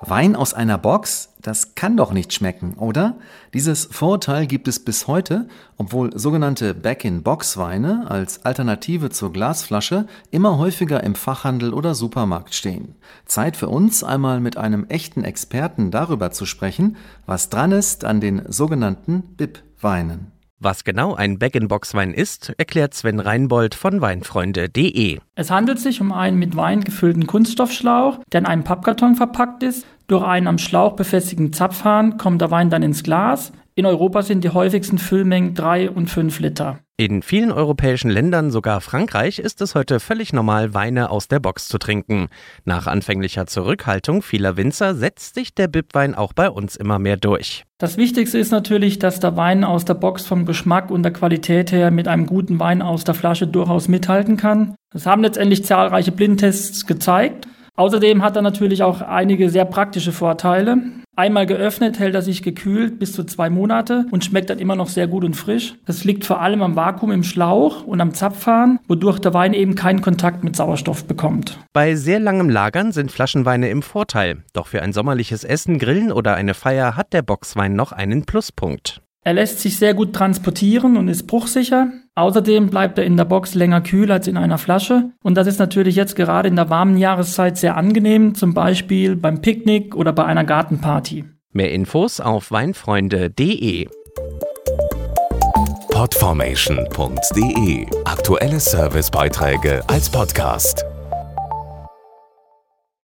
Wein aus einer Box, das kann doch nicht schmecken, oder? Dieses Vorurteil gibt es bis heute, obwohl sogenannte Back-in-Box-Weine als Alternative zur Glasflasche immer häufiger im Fachhandel oder Supermarkt stehen. Zeit für uns, einmal mit einem echten Experten darüber zu sprechen, was dran ist an den sogenannten BIP-Weinen. Was genau ein Bag-in-Box-Wein ist, erklärt Sven Reinbold von weinfreunde.de. Es handelt sich um einen mit Wein gefüllten Kunststoffschlauch, der in einem Pappkarton verpackt ist. Durch einen am Schlauch befestigten Zapfhahn kommt der Wein dann ins Glas. In Europa sind die häufigsten Füllmengen 3 und 5 Liter. In vielen europäischen Ländern, sogar Frankreich, ist es heute völlig normal, Weine aus der Box zu trinken. Nach anfänglicher Zurückhaltung vieler Winzer setzt sich der Bibwein auch bei uns immer mehr durch. Das Wichtigste ist natürlich, dass der Wein aus der Box vom Geschmack und der Qualität her mit einem guten Wein aus der Flasche durchaus mithalten kann. Das haben letztendlich zahlreiche Blindtests gezeigt. Außerdem hat er natürlich auch einige sehr praktische Vorteile. Einmal geöffnet hält er sich gekühlt bis zu zwei Monate und schmeckt dann immer noch sehr gut und frisch. Das liegt vor allem am Vakuum im Schlauch und am Zapfhahn, wodurch der Wein eben keinen Kontakt mit Sauerstoff bekommt. Bei sehr langem Lagern sind Flaschenweine im Vorteil. Doch für ein sommerliches Essen, Grillen oder eine Feier hat der Boxwein noch einen Pluspunkt. Er lässt sich sehr gut transportieren und ist bruchsicher. Außerdem bleibt er in der Box länger kühl als in einer Flasche. Und das ist natürlich jetzt gerade in der warmen Jahreszeit sehr angenehm, zum Beispiel beim Picknick oder bei einer Gartenparty. Mehr Infos auf weinfreunde.de. Podformation.de Aktuelle Servicebeiträge als Podcast.